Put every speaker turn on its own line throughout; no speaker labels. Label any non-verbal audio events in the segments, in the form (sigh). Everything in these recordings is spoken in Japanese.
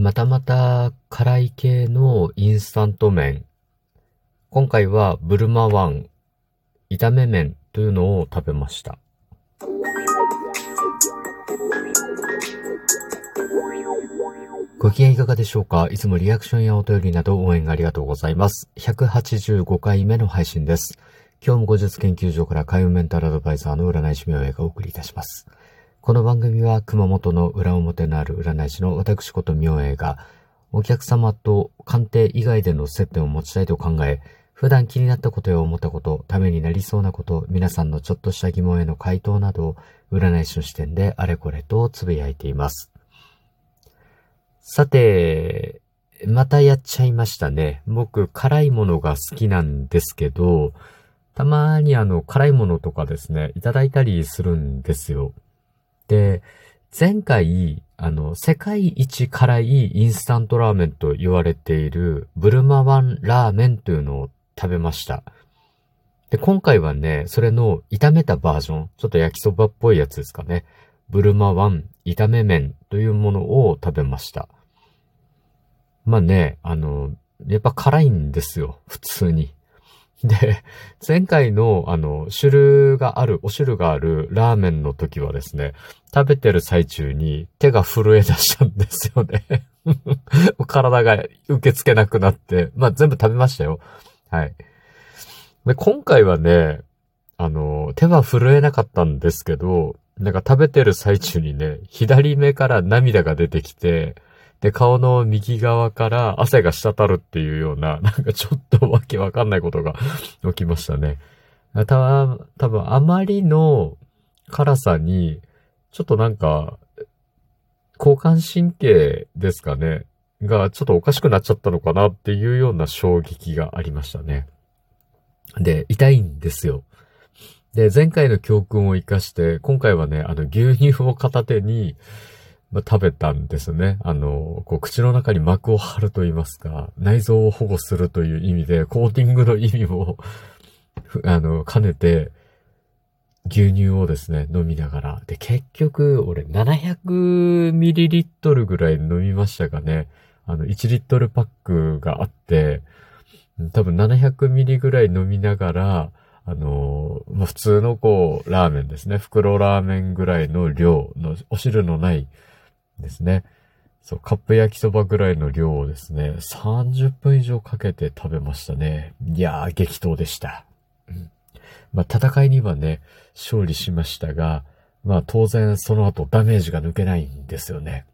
またまた辛い系のインスタント麺。今回はブルマワン、炒め麺というのを食べました。ご機嫌いかがでしょうか？いつもリアクションやお便りなど応援ありがとうございます。185回目の配信です。今日も後日研究所から海運メンタルアドバイザーの占い師名映がお送りいたします。この番組は熊本の裏表のある占い師の私こと明英が、お客様と鑑定以外での接点を持ちたいと考え、普段気になったことや思ったこと、ためになりそうなこと、皆さんのちょっとした疑問への回答など、占い師の視点であれこれとつぶやいています。さて、またやっちゃいましたね。僕、辛いものが好きなんですけど、たまにあの、辛いものとかですね、いただいたりするんですよ。で、前回、あの、世界一辛いインスタントラーメンと言われているブルマワンラーメンというのを食べました。で、今回はね、それの炒めたバージョン、ちょっと焼きそばっぽいやつですかね。ブルマワン炒め麺というものを食べました。まあね、あの、やっぱ辛いんですよ、普通に。で、前回の、あの、汁がある、お汁があるラーメンの時はですね、食べてる最中に手が震え出したんですよね。(laughs) 体が受け付けなくなって、まあ全部食べましたよ。はい。で、今回はね、あの、手は震えなかったんですけど、なんか食べてる最中にね、左目から涙が出てきて、で、顔の右側から汗が滴るっていうような、(laughs) なんかちょっとわけわかんないことが (laughs) 起きましたね。た多分あまりの辛さに、ちょっとなんか、交感神経ですかね。がちょっとおかしくなっちゃったのかなっていうような衝撃がありましたね。で、痛いんですよ。で、前回の教訓を活かして、今回はね、あの牛乳を片手に、まあ、食べたんですね。あの、こう口の中に膜を張ると言いますか、内臓を保護するという意味で、コーティングの意味もあの、兼ねて、牛乳をですね、飲みながら。で、結局、俺 700ml ぐらい飲みましたかね。あの、1リットルパックがあって、多分700ミリぐらい飲みながら、あの、普通のこう、ラーメンですね。袋ラーメンぐらいの量の、お汁のないですね。そう、カップ焼きそばぐらいの量をですね、30分以上かけて食べましたね。いやー、激闘でした。うん。まあ、戦いにはね、勝利しましたが、まあ、当然その後ダメージが抜けないんですよね。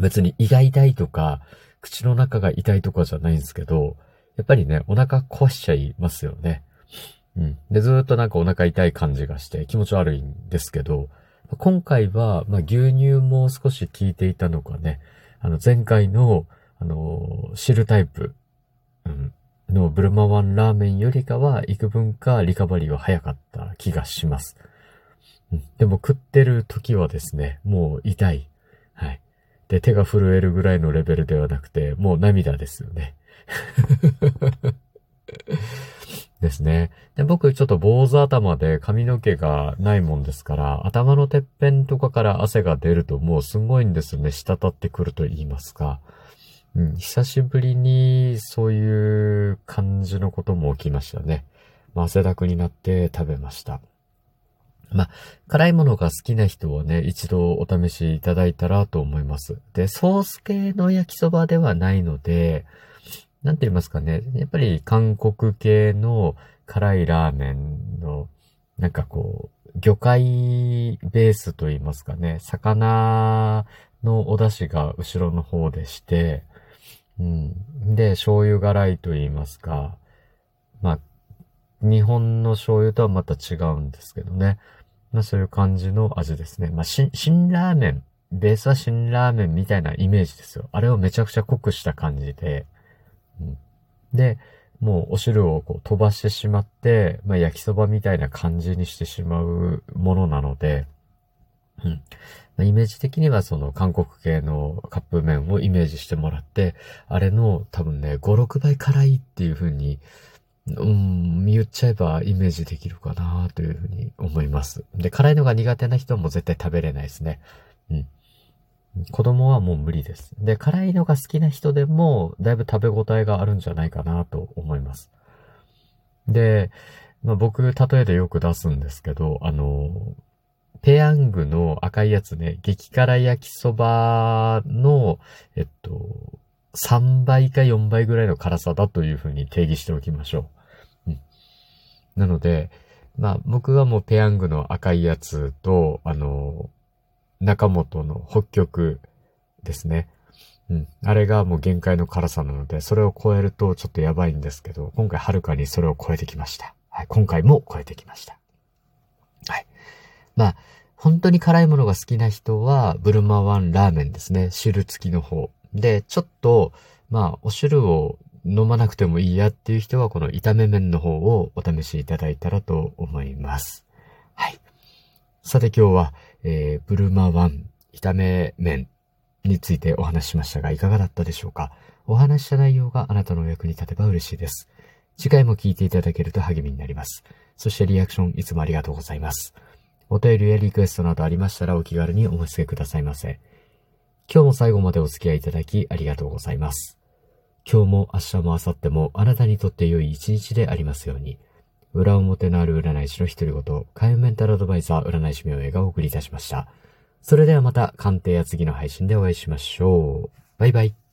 別に胃が痛いとか、口の中が痛いとかじゃないんですけど、やっぱりね、お腹壊しちゃいますよね。うん。で、ずっとなんかお腹痛い感じがして気持ち悪いんですけど、今回は、まあ、牛乳も少し効いていたのかね、あの、前回の、あの、汁タイプ、うん、のブルマワンラーメンよりかは、幾分かリカバリーは早かった気がします。うん、でも食ってる時はですね、もう痛い。はい。で、手が震えるぐらいのレベルではなくて、もう涙ですよね。ですね。で、僕ちょっと坊主頭で髪の毛がないもんですから、頭のてっぺんとかから汗が出るともうすごいんですよね。滴ってくると言いますか。うん、久しぶりにそういう感じのことも起きましたね。まあ、汗だくになって食べました。まあ、辛いものが好きな人はね、一度お試しいただいたらと思います。で、ソース系の焼きそばではないので、なんて言いますかね。やっぱり韓国系の辛いラーメンの、なんかこう、魚介ベースと言いますかね。魚のお出汁が後ろの方でして、うん。で、醤油辛いと言いますか。まあ、日本の醤油とはまた違うんですけどね。まあそういう感じの味ですね。まあ、新、新ラーメン。ベースは新ラーメンみたいなイメージですよ。あれをめちゃくちゃ濃くした感じで。で、もうお汁をこう飛ばしてしまって、まあ、焼きそばみたいな感じにしてしまうものなので、うん。まあ、イメージ的にはその韓国系のカップ麺をイメージしてもらって、あれの多分ね、5、6倍辛いっていう風に、うん、言っちゃえばイメージできるかなというふうに思います。で、辛いのが苦手な人も絶対食べれないですね。うん。子供はもう無理です。で、辛いのが好きな人でも、だいぶ食べ応えがあるんじゃないかなと思います。で、まあ、僕、例えでよく出すんですけど、あの、ペヤングの赤いやつね、激辛焼きそばの、えっと、3倍か4倍ぐらいの辛さだというふうに定義しておきましょう。うん。なので、まあ僕はもうペヤングの赤いやつと、あの、中本の北極ですね。うん。あれがもう限界の辛さなので、それを超えるとちょっとやばいんですけど、今回はるかにそれを超えてきました。はい。今回も超えてきました。はい。まあ、本当に辛いものが好きな人は、ブルマワンラーメンですね。汁付きの方。で、ちょっと、まあ、お汁を飲まなくてもいいやっていう人は、この炒め麺の方をお試しいただいたらと思います。はい。さて今日は、えー、ブルマワン炒め麺についてお話ししましたが、いかがだったでしょうか？お話しした内容があなたのお役に立てば嬉しいです。次回も聞いていただけると励みになります。そしてリアクションいつもありがとうございます。お便りやリクエストなどありましたらお気軽にお申し付けくださいませ。今日も最後までお付き合いいただきありがとうございます。今日も明日も明後日もあなたにとって良い一日でありますように。裏表のある占い師の一人ごと、海運メンタルアドバイザー占い師名映がお送りいたしました。それではまた鑑定や次の配信でお会いしましょう。バイバイ。